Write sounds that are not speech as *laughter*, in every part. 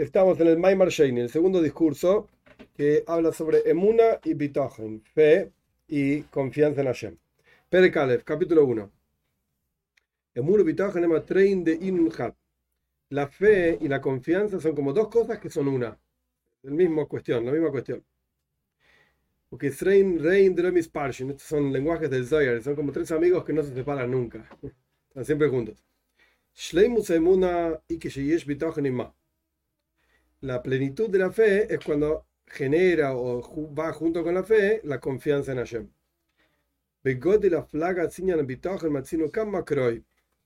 Estamos en el Maimar Sheini, el segundo discurso que habla sobre Emuna y Bitochen, fe y confianza en Hashem. Pere Kalef, capítulo 1. Emuna y Bitochen trein de Inunhat. La fe y la confianza son como dos cosas que son una. El mismo cuestión, la misma cuestión. Porque Rein, Rein de Remis Parshin, estos son lenguajes del Zohar, son como tres amigos que no se separan nunca. Están siempre juntos. Shleimus Emuna y que Bitochen y Ma la plenitud de la fe es cuando genera o va junto con la fe la confianza en Hashem.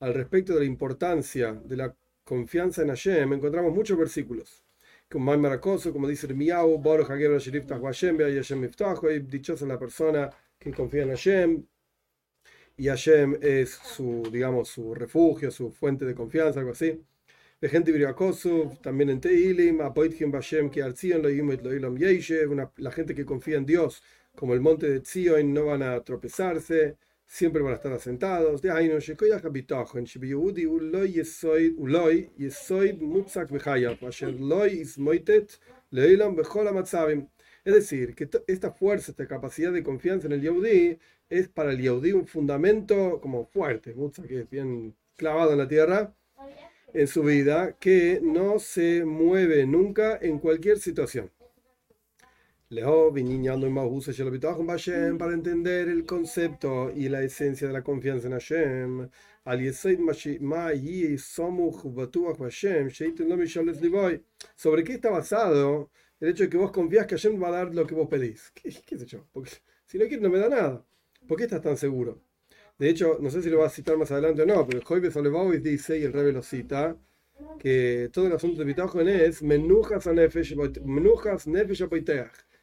Al respecto de la importancia de la confianza en Hashem, encontramos muchos versículos. Como como dice Miau, dichosa la persona que confía en Hashem, y Hashem es su, digamos, su refugio, su fuente de confianza, algo así de gente también en Teilim, Bashem, que la gente que confía en Dios, como el monte de Zion, no van a tropezarse, siempre van a estar asentados. De ahí no es decir, que esta fuerza, esta capacidad de confianza en el Yehudi es para el Yehudi un fundamento como fuerte, que es bien clavado en la tierra, en su vida que no se mueve nunca en cualquier situación. Para entender el concepto y la esencia de la confianza en Hashem, ¿sobre qué está basado el hecho de que vos confías que Hashem va a dar lo que vos pedís? ¿Qué, sé yo? Porque si no quiere no me da nada. ¿Por qué estás tan seguro? De hecho, no sé si lo va a citar más adelante o no, pero Joibes Olevowis dice, y el Rebe lo cita, que todo el asunto de Bitajon es menujas nefesh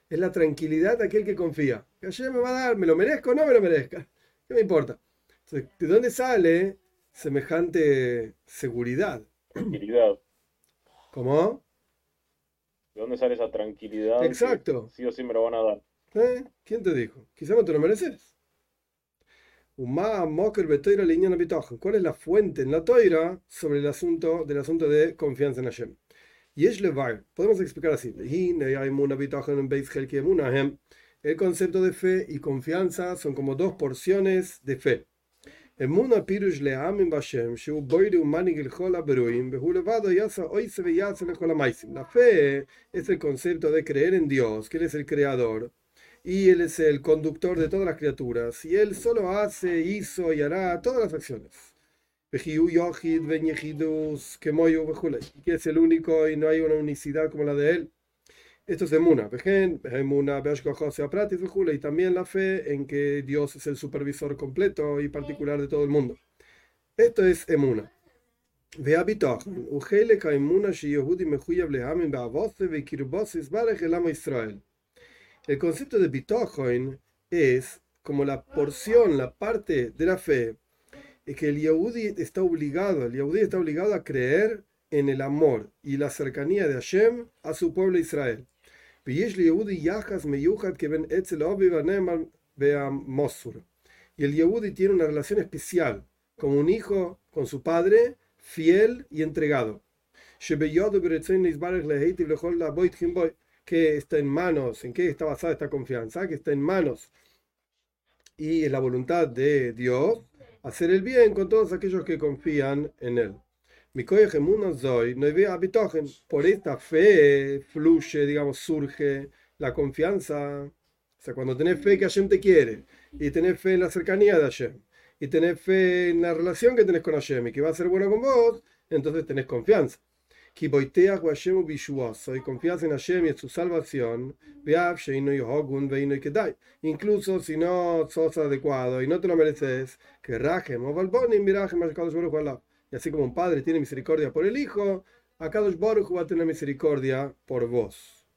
Es la tranquilidad de aquel que confía. Que ayer me va a dar, me lo merezco o no me lo merezca. ¿Qué me importa? ¿de dónde sale semejante seguridad? Tranquilidad. ¿Cómo? ¿De dónde sale esa tranquilidad? Exacto. Sí o sí me lo van a dar. ¿Eh? ¿Quién te dijo? Quizá no te lo mereces. ¿Cuál es la fuente en la toira sobre el asunto del asunto de confianza en Hashem? Y podemos explicar así. El concepto de fe y confianza son como dos porciones de fe. La fe es el concepto de creer en Dios, que Él es el creador y Él es el conductor de todas las criaturas, y Él solo hace, hizo y hará todas las acciones. Que es el único y no hay una unicidad como la de Él. Esto es Emuna. Y también la fe en que Dios es el supervisor completo y particular de todo el mundo. Esto es Emuna. Israel. El concepto de bitojoin es como la porción, la parte de la fe, que el Yehudi está obligado, el Yehudi está obligado a creer en el amor y la cercanía de Hashem a su pueblo Israel. Y el Yehudi tiene una relación especial, como un hijo con su padre, fiel y entregado que está en manos, en qué está basada esta confianza, que está en manos y en la voluntad de Dios, hacer el bien con todos aquellos que confían en Él. Por esta fe fluye, digamos, surge la confianza. O sea, cuando tenés fe que Hashem te quiere, y tenés fe en la cercanía de Hashem, y tenés fe en la relación que tenés con Hashem, y que va a ser buena con vos, entonces tenés confianza soy confianza en Hashem y en su salvación, incluso si no sos adecuado y no te lo mereces, que rajem o y así como un padre tiene misericordia por el hijo, Akadosh Baruch va a tener misericordia por vos.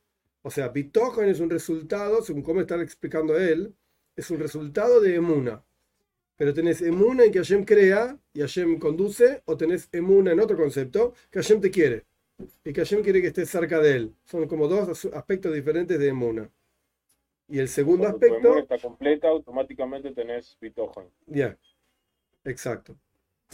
O sea, Bitochen es un resultado, según cómo está explicando él, es un resultado de Emuna. Pero tenés Emuna en que Hashem crea y Hashem conduce, o tenés Emuna en otro concepto, que Hashem te quiere y que Hashem quiere que estés cerca de él. Son como dos aspectos diferentes de Emuna. Y el segundo aspecto. Cuando está completa, automáticamente tenés Bitohan. Ya, exacto.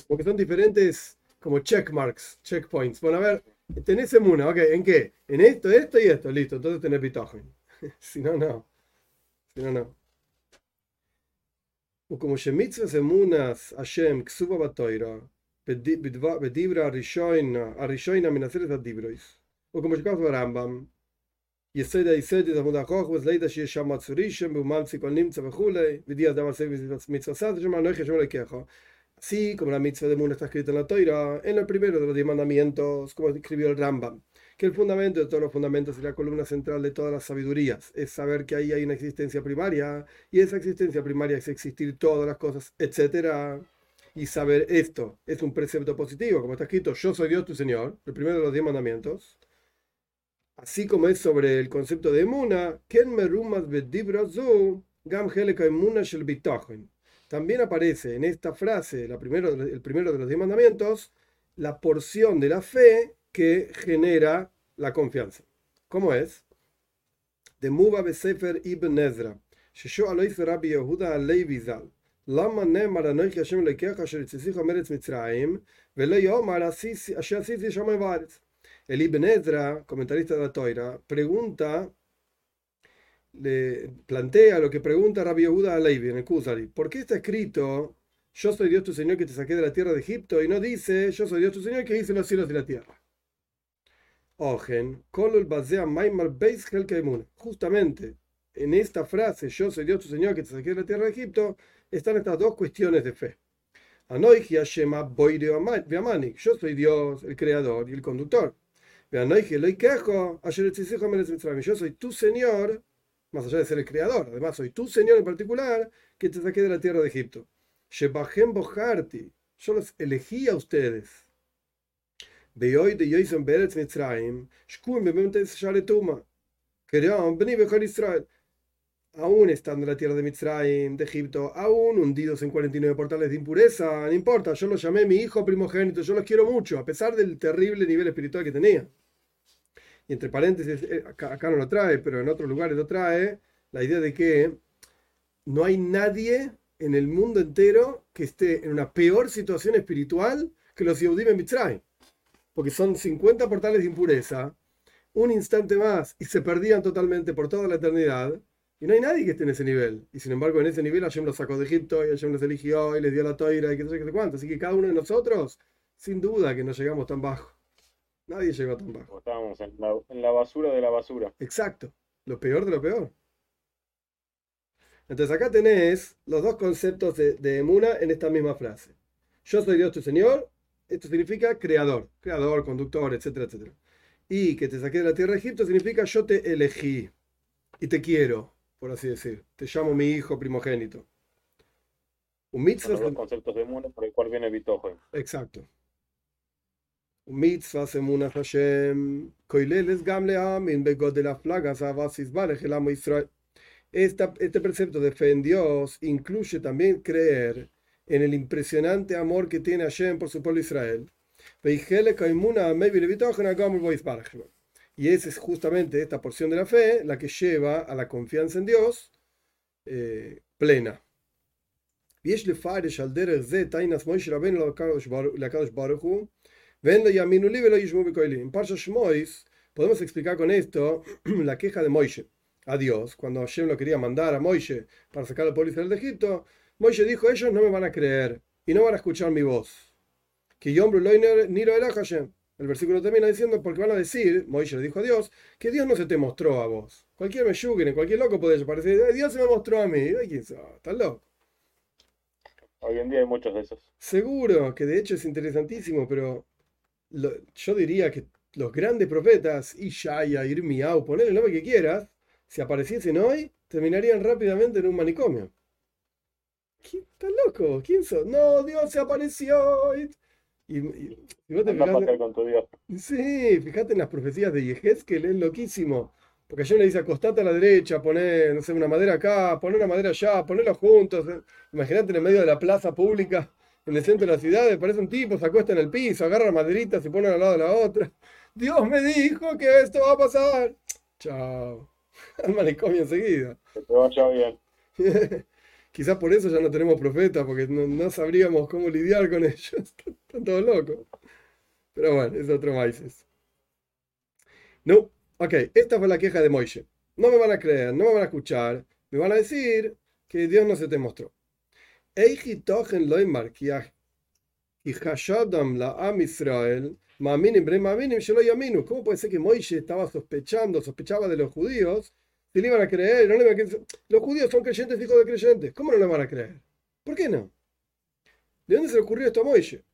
Porque son diferentes como checkmarks, checkpoints. Bueno, a ver, tenés emuna, ok, ¿en qué? En esto, esto y esto, listo, entonces tenés bitogen. *laughs* si no, no. Si no, no. וכמו שמצווה אמונס השם כסובה בתוירה, בדיברה הראשונה מנסרת הדיברויס. וכמו שכתוב ברמב"ם, יסוד היסוד עמוד החוכמס, לידע שיש שם מצורישם, וממציא כל נמצא וכולי, ודיע אדם עשה מצווה סד, שם אנוכי השם אלוקיך. Así como la mitzvah de Mun está escrita en la Toira, en el primero de los diez mandamientos, como escribió el Rambam, que el fundamento de todos los fundamentos y la columna central de todas las sabidurías es saber que ahí hay una existencia primaria, y esa existencia primaria es existir todas las cosas, etc. Y saber esto es un precepto positivo, como está escrito, yo soy Dios tu Señor, el primero de los diez mandamientos. Así como es sobre el concepto de Emuna, Ken merumas gam shel también aparece en esta frase, el primero de los diez mandamientos, la porción de la fe que genera la confianza. ¿Cómo es? De Muba Besefer Ibn Ezra, ששואל רבי יהודה הלוי ז"ל, למה נאמר אנוכי השם אלוקיך אשר הציסיך מארץ מצרים, ולא יאמר אשר עשיתי שמיים וארץ. El Ibn Ezra, comentarista de la Toira, pregunta le plantea lo que pregunta Rabbi Yehuda a Levi en el Kusari. ¿Por qué está escrito yo soy Dios tu Señor que te saqué de la tierra de Egipto y no dice yo soy Dios tu Señor que hice los cielos y la tierra? Ojen, Justamente en esta frase, yo soy Dios tu Señor que te saqué de la tierra de Egipto, están estas dos cuestiones de fe. Yo soy Dios, el creador y el conductor. Yo soy tu Señor más allá de ser el creador. Además, soy tu Señor en particular que te saqué de la tierra de Egipto. Yo los elegí a ustedes. Aún estando en la tierra de Mitzrayim, de Egipto, aún hundidos en 49 portales de impureza, no importa, yo los llamé mi hijo primogénito, yo los quiero mucho, a pesar del terrible nivel espiritual que tenía y entre paréntesis, eh, acá, no lo trae, pero en otros lugares lo trae, la idea de que no hay nadie en el mundo entero que esté en una peor situación espiritual que los Yehudim en Mitzrayim. Porque son 50 portales de impureza, un instante más, y se perdían totalmente por toda la eternidad. Y no hay nadie que esté en ese nivel. Y sin embargo, en ese nivel Hashem los sacó de Egipto, y Hashem los eligió, y les dio la toira, y qué sé, qué sé cuánto. Así que cada uno de nosotros, sin duda que no llegamos tan bajo. Nadie llegó tan bajo. Estábamos en la, basura de la basura. Exacto. Lo peor de lo peor. Entonces acá tenés los dos conceptos de, de Emuna en esta misma frase. Yo soy Dios tu Señor. Esto significa creador, creador, conductor, etcétera, etcétera. Y que te saqué de la tierra de Egipto significa yo te elegí y te quiero, por así decir. Te llamo mi hijo primogénito. Un mitzvah. Los conceptos de Emuna por el cual viene Bitojo. Exacto mitzvahs emunah Hashem, koileles gamle amin begodel aflagas avasis el amo Israel. Este precepto de fe en Dios incluye también creer en el impresionante amor que tiene Hashem por su pueblo Israel. Y esa es justamente esta porción de la fe la que lleva a la confianza en Dios eh, plena. Podemos explicar con esto *clears throat* la queja de Moishe a Dios. Cuando Hashem lo quería mandar a Moishe para sacar al pueblo de Egipto, Moishe dijo, ellos no me van a creer y no van a escuchar mi voz. Que yo ni lo era Hashem. El versículo termina diciendo, porque van a decir, Moishe le dijo a Dios, que Dios no se te mostró a vos. Cualquier en cualquier loco puede parecer, Dios se me mostró a mí. Ay, ¿quién ¿Estás loco? Hoy en día hay muchos de esos. Seguro, que de hecho es interesantísimo, pero yo diría que los grandes profetas, Ishaya, Irmiau, poner el nombre que quieras, si apareciesen hoy, terminarían rápidamente en un manicomio. ¿Quién, ¿Estás loco? ¿Quién sos? No, Dios se apareció. Y, y, vos te fijate, con tu Dios. Sí, fíjate en las profecías de Yehezkel, es loquísimo. Porque ayer le dice acostate a la derecha, poner, no sé, una madera acá, poner una madera allá, ponerlos juntos. Imagínate en el medio de la plaza pública en el centro de la ciudad, parece un tipo, se acuesta en el piso, agarra maderitas, se pone al lado de la otra. Dios me dijo que esto va a pasar. Chao. *laughs* Al manicomio enseguida. Que te vaya bien. *laughs* Quizás por eso ya no tenemos profetas, porque no, sabríamos cómo lidiar con *laughs* ellos. Están todos locos. Pero bueno, es otro maíz. No, ok, esta fue la queja de Moishe. No me van a creer, no me van a escuchar, me van a decir que Dios no se te mostró. ¿Cómo puede ser que Moishe estaba sospechando, sospechaba de los judíos? Si le iban a creer, no le iban a creer. Los judíos son creyentes, hijos de creyentes. ¿Cómo no le van a creer? ¿Por qué no? ¿De dónde se le ocurrió esto a Moishe?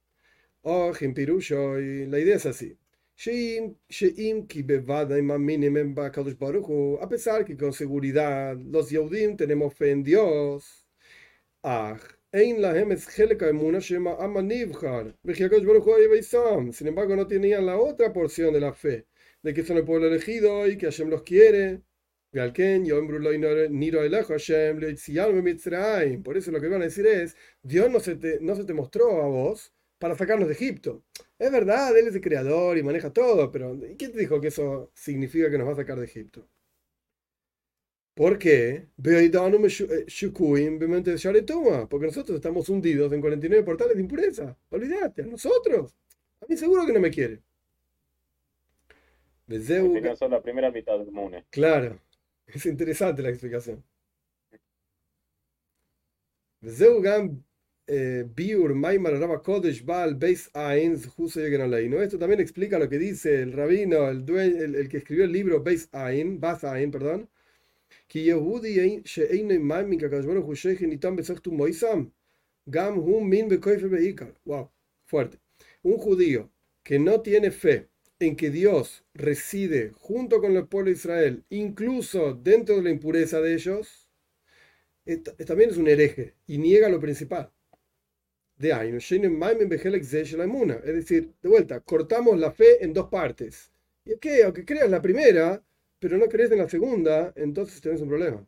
Oh, y la idea es así. A pesar que con seguridad los Yehudim tenemos fe en Dios, sin embargo no tenían la otra porción de la fe, de que son el pueblo elegido y que Hashem los quiere. Por eso lo que van a decir es, Dios no se te, no se te mostró a vos para sacarnos de Egipto. Es verdad, Él es el creador y maneja todo, pero ¿quién te dijo que eso significa que nos va a sacar de Egipto? ¿Por qué? Eh, Porque nosotros estamos hundidos en 49 portales de impureza. Olvídate, a nosotros. A mí seguro que no me quiere. son la primera mitad del mundo. Claro, es interesante la explicación. Eh. Esto también explica lo que dice el rabino, el, el, el que escribió el libro Beis Ain, Bas Ain, perdón. Wow, fuerte. Un judío que no tiene fe en que Dios reside junto con el pueblo de Israel, incluso dentro de la impureza de ellos, también es un hereje y niega lo principal de es decir, de vuelta, cortamos la fe en dos partes. ¿Y es que Aunque creas la primera, pero no crees en la segunda, entonces tenés un problema.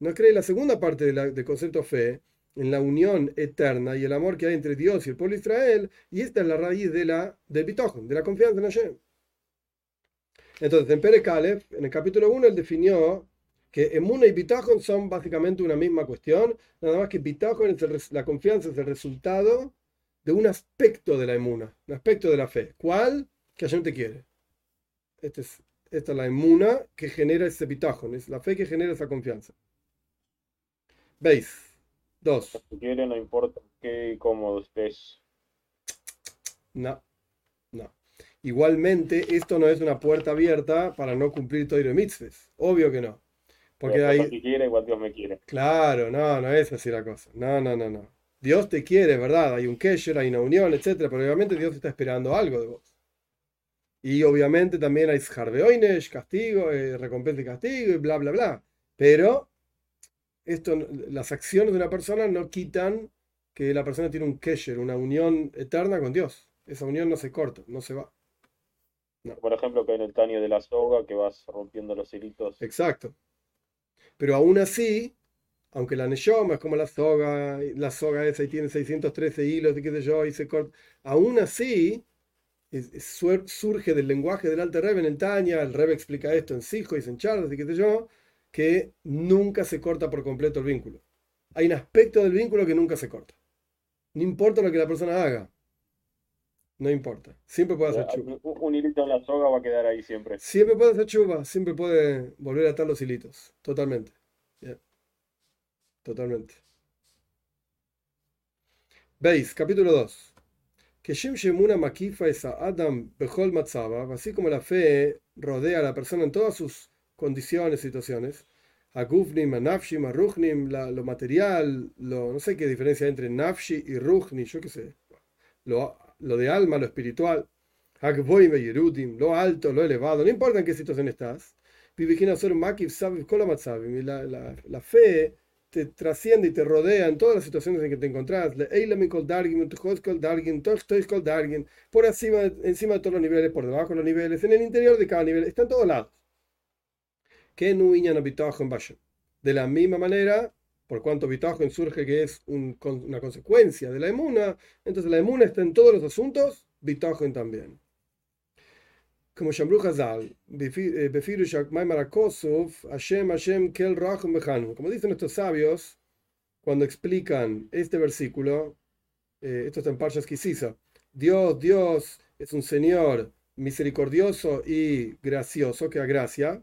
No crees la segunda parte del concepto fe, en la unión eterna y el amor que hay entre Dios y el pueblo de Israel, y esta es la raíz de la, del bitochen, de la confianza en Hashem. Entonces, en Pere en el capítulo 1, él definió que Emuna y Bitachon son básicamente una misma cuestión, nada más que Bitachon es la confianza es el resultado de un aspecto de la Emuna, un aspecto de la fe. ¿Cuál? Que Hashem te quiere. Este es, esta es la Emuna que genera ese Bitachon, es la fe que genera esa confianza. ¿Veis? Dos. Si quiere, no importa qué cómodo estés. No. Igualmente, esto no es una puerta abierta para no cumplir todo el mitzvahs. Obvio que no. Porque hay... Si quiere, igual Dios me quiere. Claro, no, no es así la cosa. No, no, no, no. Dios te quiere, ¿verdad? Hay un kesher, hay una unión, etcétera, pero obviamente Dios está esperando algo de vos. Y obviamente también hay jarbeoines, castigo, eh, recompensa y castigo, y bla, bla, bla. Pero esto, las acciones de una persona no quitan que la persona tiene un kesher, una unión eterna con Dios. Esa unión no se corta, no se va. Por ejemplo, que en el taño de la soga, que vas rompiendo los hilitos. Exacto. Pero aún así, aunque la Neshoma es como la soga, la soga esa y tiene 613 hilos y qué sé yo, y se corta, aún así surge del lenguaje del Alter Rebbe en el Tanya, el Rebbe explica esto en Sijo y en Charles y qué sé yo, que nunca se corta por completo el vínculo. Hay un aspecto del vínculo que nunca se corta. No importa lo que la persona haga. No importa. Siempre puede hacer chuva. Un hilito en la soga va a quedar ahí siempre. Siempre puede hacer chuva. Siempre puede volver a atar los hilitos. Totalmente. Totalmente. Veis, capítulo 2. Que Shem Shemuna Makifa es a Adam Behol Matzaba, así como la fe rodea a la persona en todas sus condiciones, situaciones. A Gufnim, a lo material, lo, no sé qué diferencia entre Nafshi y Ruchni, yo qué sé. Lo lo de alma, lo espiritual, lo alto, lo elevado, no importa en qué situación estás. La, la, la fe te trasciende y te rodea en todas las situaciones en que te encontrás. Por encima, encima de todos los niveles, por debajo de los niveles, en el interior de cada nivel, está en todos lados. De la misma manera, por cuanto Bitajon surge que es una consecuencia de la emuna, entonces la emuna está en todos los asuntos, Bitajon también. Como Shambru Hazal, eh, como dicen nuestros sabios, cuando explican este versículo, eh, esto está en Parshas Kisisa, Dios, Dios es un Señor misericordioso y gracioso, que gracia.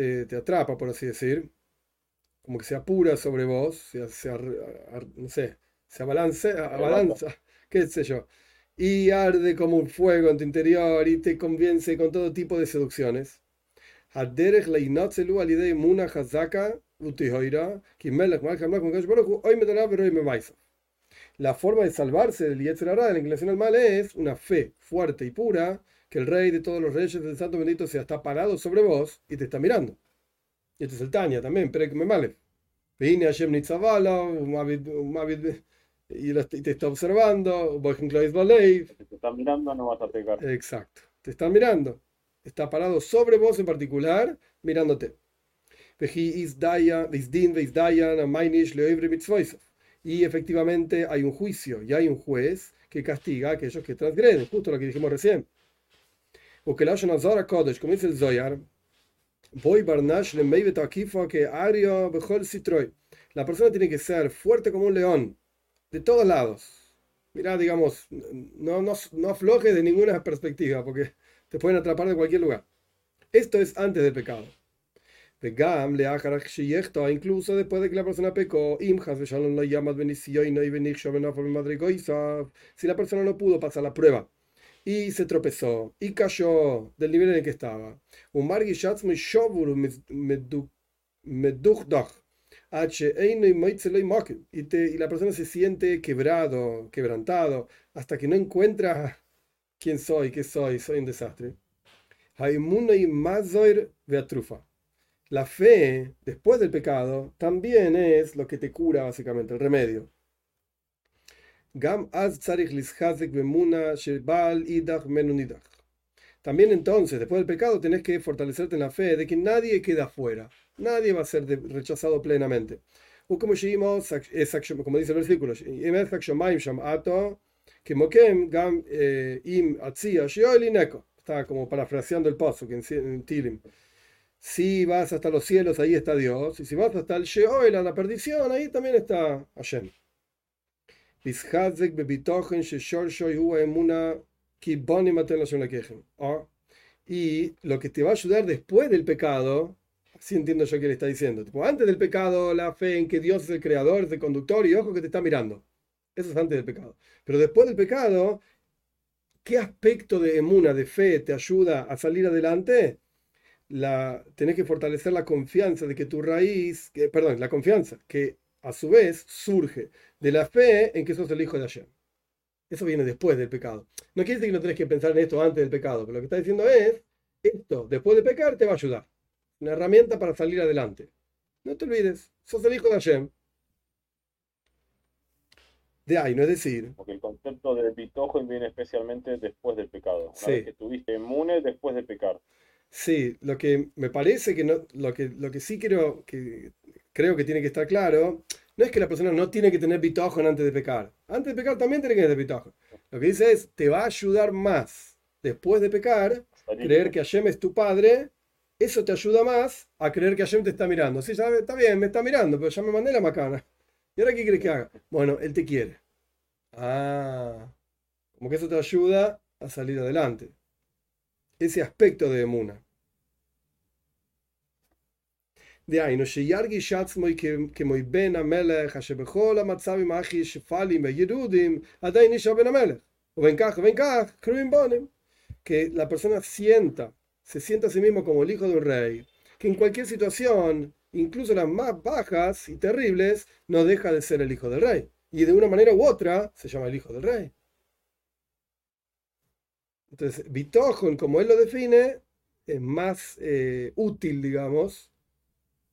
te, te, atrapa, por así decir, como que se apura sobre vos, se, se no sé, se abalanza, abalanza, *laughs* qué sé yo, y arde como un fuego en tu interior y te convence con todo tipo de seducciones. La forma de salvarse del Yetzer de la inclinación al mal es una fe fuerte y pura que el rey de todos los reyes del santo bendito sea está parado sobre vos y te está mirando. Y este es el Tania también, pero que me male. Vine a Shem y te está observando, te está mirando, no vas a pegar. Exacto, te está mirando. Está parado sobre vos en particular, mirándote. Y efectivamente hay un juicio y hay un juez que castiga a aquellos que transgreden, justo lo que dijimos recién. O que la Zara Kodesh, como dice el Zoyar, barnash le que. La persona tiene que ser fuerte como un león, de todos lados. Mira, digamos, no, no, no afloje de ninguna perspectiva, porque te pueden atrapar de cualquier lugar. Esto es antes del pecado. Pegam le incluso después de que la persona pecó, si la persona no pudo pasar la prueba y se tropezó y cayó del nivel en el que estaba. Y, y la persona se siente quebrado, quebrantado, hasta que no encuentra quién soy, qué soy, soy un desastre. La fe, después del pecado, también es lo que te cura básicamente, el remedio. También entonces, después del pecado, tenés que fortalecerte en la fe de que nadie queda afuera, nadie va a ser rechazado plenamente. Como dice el versículo, está como parafraseando el paso que en Tilim. Si vas hasta los cielos, ahí está Dios. Y si vas hasta el Sheol, la perdición, ahí también está Hashem. Y lo que te va a ayudar después del pecado, así entiendo yo que le está diciendo. antes del pecado, la fe en que Dios es el creador, es el conductor y ojo que te está mirando. Eso es antes del pecado. Pero después del pecado, ¿qué aspecto de emuna, de fe, te ayuda a salir adelante? La, tenés que fortalecer la confianza de que tu raíz, que, perdón, la confianza que a su vez surge de la fe en que sos el hijo de Hashem. Eso viene después del pecado. No quiere decir que no tenés que pensar en esto antes del pecado, pero lo que está diciendo es, esto después de pecar te va a ayudar. Una herramienta para salir adelante. No te olvides, sos el hijo de Hashem. De ahí, no es decir. Porque el concepto del pitojo viene especialmente después del pecado. Una vez que estuviste inmune después de pecar. Sí, lo que me parece que no, lo que, lo que sí creo que creo que tiene que estar claro, no es que la persona no tiene que tener bitojón antes de pecar. Antes de pecar también tiene que tener bitojón. Lo que dice es, te va a ayudar más después de pecar, creer que Hashem es tu padre, eso te ayuda más a creer que Hashem te está mirando. Sí, ya, está bien, me está mirando, pero ya me mandé la macana. ¿Y ahora qué crees que haga? Bueno, él te quiere. Ah, como que eso te ayuda a salir adelante. Ese aspecto de Emuna דהיינו שירגיש עצמו כמוי בן המלך אשר בכל המצבים הכי שפלים וירודים עדיין נשאר בן המלך ובין כך ובין כך קרויים בונים que la persona sienta, se sienta a sí mismo como el hijo de un rey, que en cualquier situación, incluso las más bajas y terribles, no deja de ser el hijo del rey. Y de una manera u otra se llama el hijo del rey. Entonces, Bitojon, como él lo define, es más eh, útil, digamos,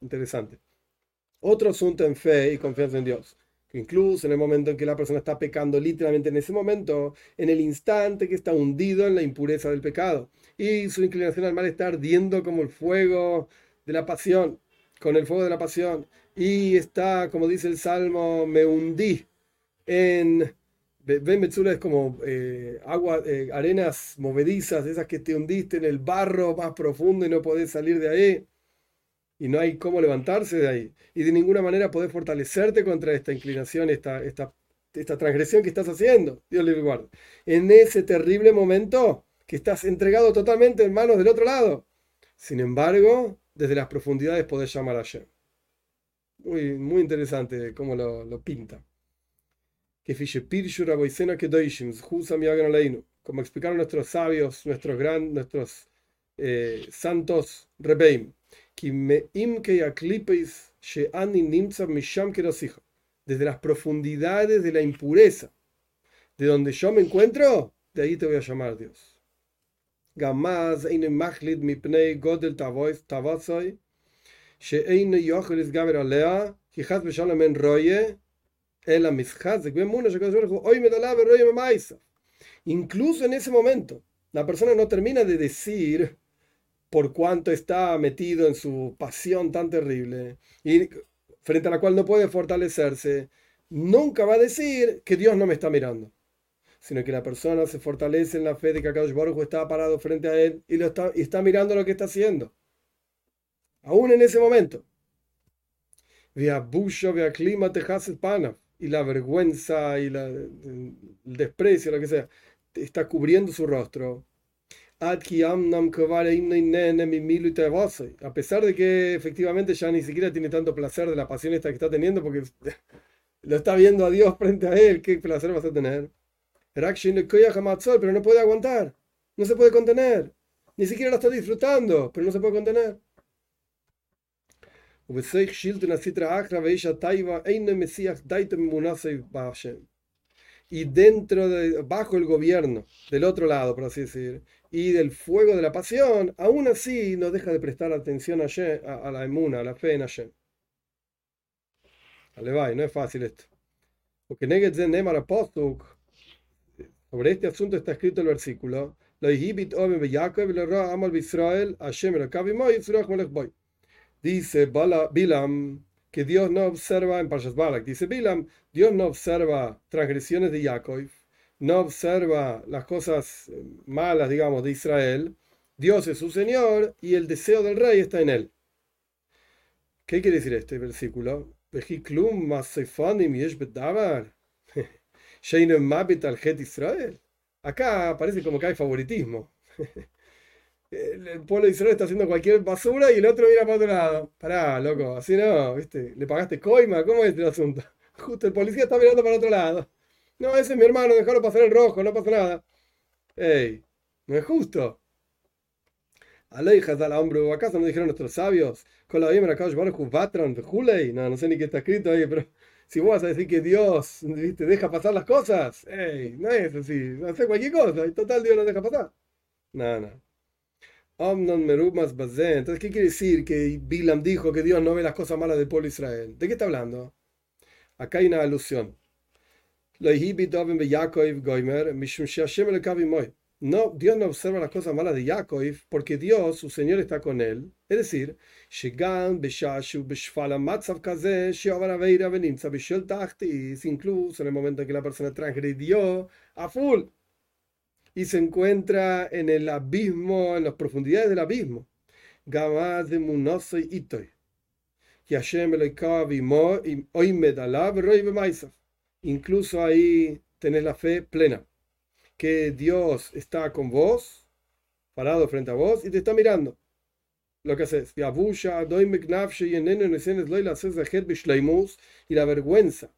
interesante. Otro asunto en fe y confianza en Dios que incluso en el momento en que la persona está pecando literalmente en ese momento en el instante que está hundido en la impureza del pecado y su inclinación al mal está ardiendo como el fuego de la pasión con el fuego de la pasión. Y está, como dice el Salmo, me hundí en... Ben Metzula es como eh, agua, eh, arenas movedizas, esas que te hundiste en el barro más profundo y no podés salir de ahí. Y no hay cómo levantarse de ahí. Y de ninguna manera podés fortalecerte contra esta inclinación, esta, esta, esta transgresión que estás haciendo. Dios le guarde. En ese terrible momento que estás entregado totalmente en manos del otro lado. Sin embargo, desde las profundidades podés llamar a Shem. Muy, muy interesante cómo lo, lo pinta. Como explicaron nuestros sabios, nuestros gran, nuestros eh, Santos Rebeim, que me desde las profundidades de la impureza, de donde yo me encuentro, de ahí te voy a llamar Dios. Gamaz eine machlid mi pnei godel tavois tavosoi she eine yochel is gaver alea ki chaz b'shalom en roye el a mischaz zek ben muna shakadosh baruch me maisa incluso en ese momento la persona no termina de decir por cuánto está metido en su pasión tan terrible y frente a la cual no puede fortalecerse, nunca va a decir que Dios no me está mirando, sino que la persona se fortalece en la fe de que Akadosh Baruch está parado frente a él y, lo está, y está mirando lo que está haciendo aún en ese momento. y la vergüenza y el desprecio, lo que sea, está cubriendo su rostro. A pesar de que efectivamente ya ni siquiera tiene tanto placer de la pasión esta que está teniendo, porque *laughs* lo está viendo a Dios frente a él, qué placer vas a tener. Pero no puede aguantar, no se puede contener, ni siquiera lo está disfrutando, pero no se puede contener. Y dentro de, bajo el gobierno, del otro lado, por así decir, y del fuego de la pasión, aún así no deja de prestar atención a, la emuna, a la fe en Hashem. Alevay, no es fácil esto. Porque sobre este asunto está escrito el versículo, Dice Bilam que Dios no observa, en Parshas Balak, dice Bilam, Dios no observa transgresiones de Jacob, no observa las cosas malas, digamos, de Israel. Dios es su Señor y el deseo del rey está en él. ¿Qué quiere decir este versículo? *laughs* Acá parece como que hay favoritismo. *laughs* el pueblo de Israel está haciendo cualquier basura y el otro mira para otro lado. Pará, loco, así no, ¿viste? ¿Le pagaste coima? ¿Cómo es el asunto? *laughs* Justo el policía está mirando para otro lado. No, ese es mi hermano, déjalo pasar el rojo, no pasa nada. Ey, no es justo. Aleijas al hombre, ¿acaso no dijeron nuestros sabios? Con la No, no sé ni qué está escrito ahí, pero si vos vas a decir que Dios ¿viste? deja pasar las cosas, ey, no es así, hace cualquier cosa, y total Dios no deja pasar. No, no. Entonces, ¿qué quiere decir que Bilam dijo que Dios no ve las cosas malas del pueblo de Israel? ¿De qué está hablando? Acá hay una alusión. No, Dios no observa las cosas malas de Jacob porque Dios, su Señor, está con él. Es decir, incluso en el momento en que la persona transgredió a full y se encuentra en el abismo, en las profundidades del abismo. Incluso ahí tenés la fe plena, que Dios está con vos, parado frente a vos y te está mirando. lo que haces. Y la vergüenza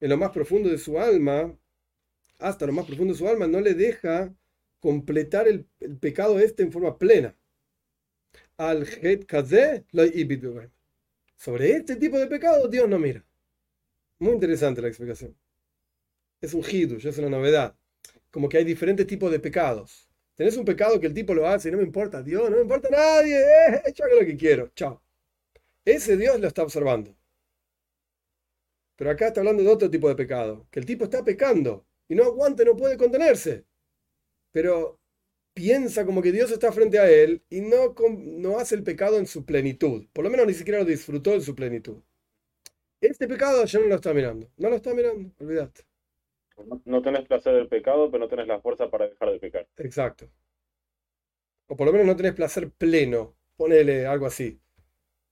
en lo más profundo de su alma, hasta lo más profundo de su alma, no le deja completar el, pecado este en forma plena. Al Sobre este tipo de pecado Dios no mira. Muy interesante la explicación. Es un hidush, es una novedad. Como que hay diferentes tipos de pecados. Tenés un pecado que el tipo lo hace y no me importa Dios, no me importa nadie, eh, hago lo que quiero, chao. Ese Dios lo está observando. Pero acá está hablando de otro tipo de pecado, que el tipo está pecando y no aguanta, no puede contenerse. Pero piensa como que Dios está frente a él y no, no hace el pecado en su plenitud. Por lo menos ni siquiera lo disfrutó en su plenitud. Este pecado ya no lo está mirando. No lo está mirando, olvídate. No tenés placer del pecado, pero no tenés la fuerza para dejar de pecar. Exacto. O por lo menos no tenés placer pleno. Ponele algo así.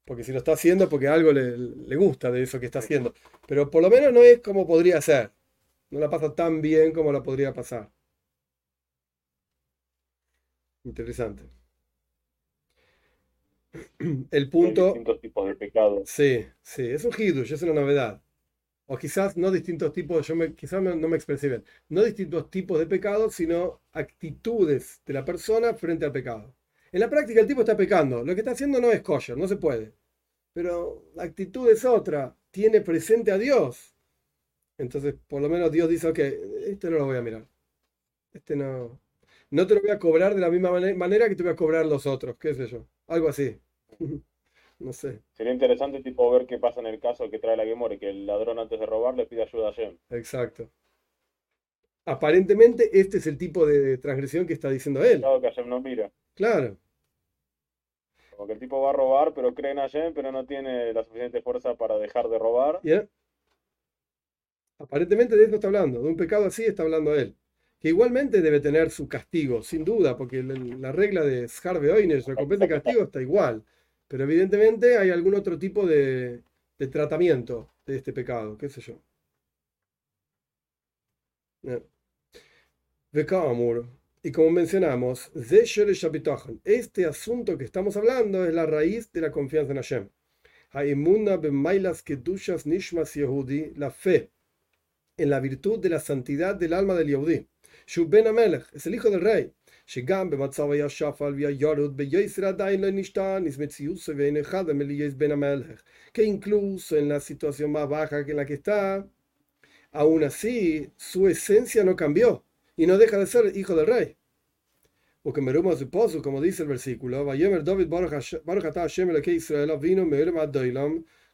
Porque si lo está haciendo, porque algo le, gusta de eso que está haciendo. Pero por lo menos no es como podría ser. No la pasa tan bien como la podría pasar. Interesante. *clears throat* El punto. distintos tipos de pecado. Sí, sí, es un hidush, es una novedad. O quizás no distintos tipos, yo me, quizás no, me expresé bien. No distintos tipos de pecado, sino actitudes de la persona frente al pecado. En la práctica el tipo está pecando. Lo que está haciendo no es kosher, no se puede. Pero la actitud es otra. Tiene presente a Dios. Entonces, por lo menos Dios dice, ok, este no lo voy a mirar. Este no. No te lo voy a cobrar de la misma manera que te voy a cobrar los otros, qué sé yo. Algo así. *laughs* no sé. Sería interesante tipo ver qué pasa en el caso que trae la Gemore, que el ladrón antes de robar le pide ayuda a Shem. Exacto. Aparentemente este es el tipo de transgresión que está diciendo él. Claro que no mira. Claro. Como que el tipo va a robar, pero cree en Hashem, pero no tiene la suficiente fuerza para dejar de robar. Aparentemente de esto está hablando, de un pecado así está hablando él. Que igualmente debe tener su castigo, sin duda, porque la, regla de Scharve Oynes, recompensa y castigo, está igual. Pero evidentemente hay algún otro tipo de, de tratamiento de este pecado, qué sé yo. Amor. Y como mencionamos, este asunto que estamos hablando es la raíz de la confianza en Hashem. La fe en la virtud de la santidad del alma del Yehudi. Ben Amelech es el hijo del rey. Que incluso en la situación más baja que la que está, aún así su esencia no cambió y no deja de ser hijo del rey. Como dice el versículo,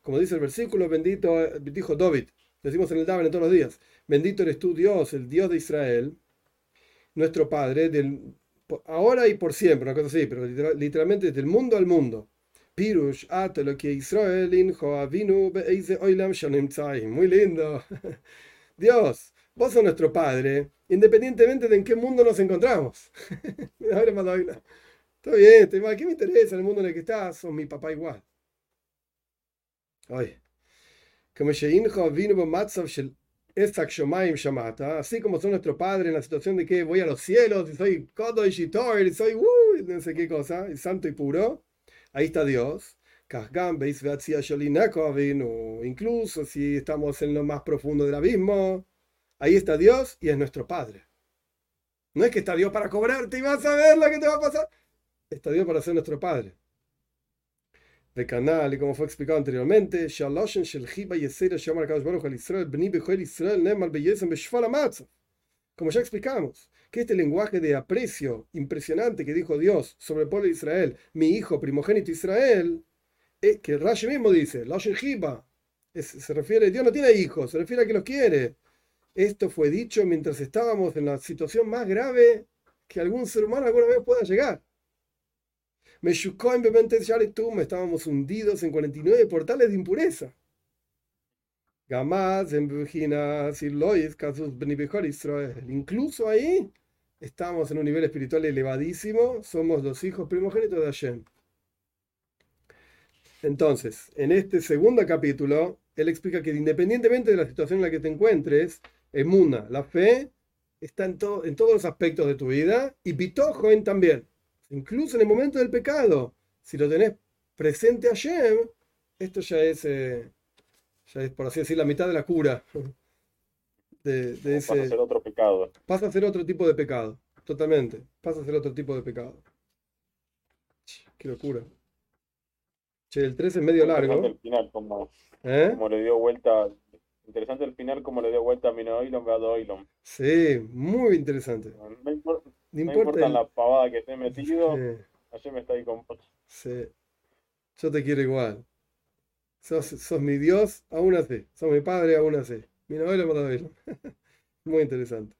como dice el versículo, bendito, dijo David, decimos en el David todos los días, bendito eres tú Dios, el Dios de Israel, nuestro Padre, del, ahora y por siempre, una cosa así, pero literalmente desde el mundo al mundo. Pirush, lo que Israel, Muy lindo. *laughs* Dios, vos sos nuestro Padre independientemente de en qué mundo nos encontramos. *laughs* Está bien, estoy mal. ¿Qué me interesa el mundo en el que estás? Son mi papá igual. Así como son nuestro padre en la situación de que voy a los cielos y soy Kodosh y y soy uh, no sé qué cosa, y santo y puro. Ahí está Dios. Incluso si estamos en lo más profundo del abismo, Ahí está Dios y es nuestro Padre. No es que está Dios para cobrarte y vas a ver lo que te va a pasar. Está Dios para ser nuestro Padre. De canal, y como fue explicado anteriormente, como ya explicamos, que este lenguaje de aprecio impresionante que dijo Dios sobre el pueblo de Israel, mi hijo primogénito Israel, es que Rashi mismo dice, se refiere, Dios no tiene hijos, se refiere a que los quiere. Esto fue dicho mientras estábamos en la situación más grave que algún ser humano alguna vez pueda llegar. Me en estábamos hundidos en 49 portales de impureza. Incluso ahí estamos en un nivel espiritual elevadísimo, somos los hijos primogénitos de Hashem. Entonces, en este segundo capítulo, él explica que independientemente de la situación en la que te encuentres, Emuna, la fe, está en, en todos los aspectos de tu vida y Bitojoen también. Incluso en el momento del pecado, si lo tenés presente a Shem, esto ya es, eh, ya es, por así decir, la mitad de la cura. *laughs* De, de ese, Pasa a ser otro pecado. pasa a ser otro tipo de pecado. Totalmente. Pasa a ser otro tipo de pecado. Qué locura. Che, el 13 es medio largo. el final, como, ¿eh? como le dio vuelta. Interesante el final, como le dio vuelta a Minoilon, a Doilon. Sí, muy interesante. No, No no importa importa el- la pavada que esté metido, *laughs* Sí, ayer me está ahí con. sí. Yo te quiero igual. Sos, sos mi Dios, aún así. Sos mi padre, aún así. Mi novela, mi novela. Muy interesante.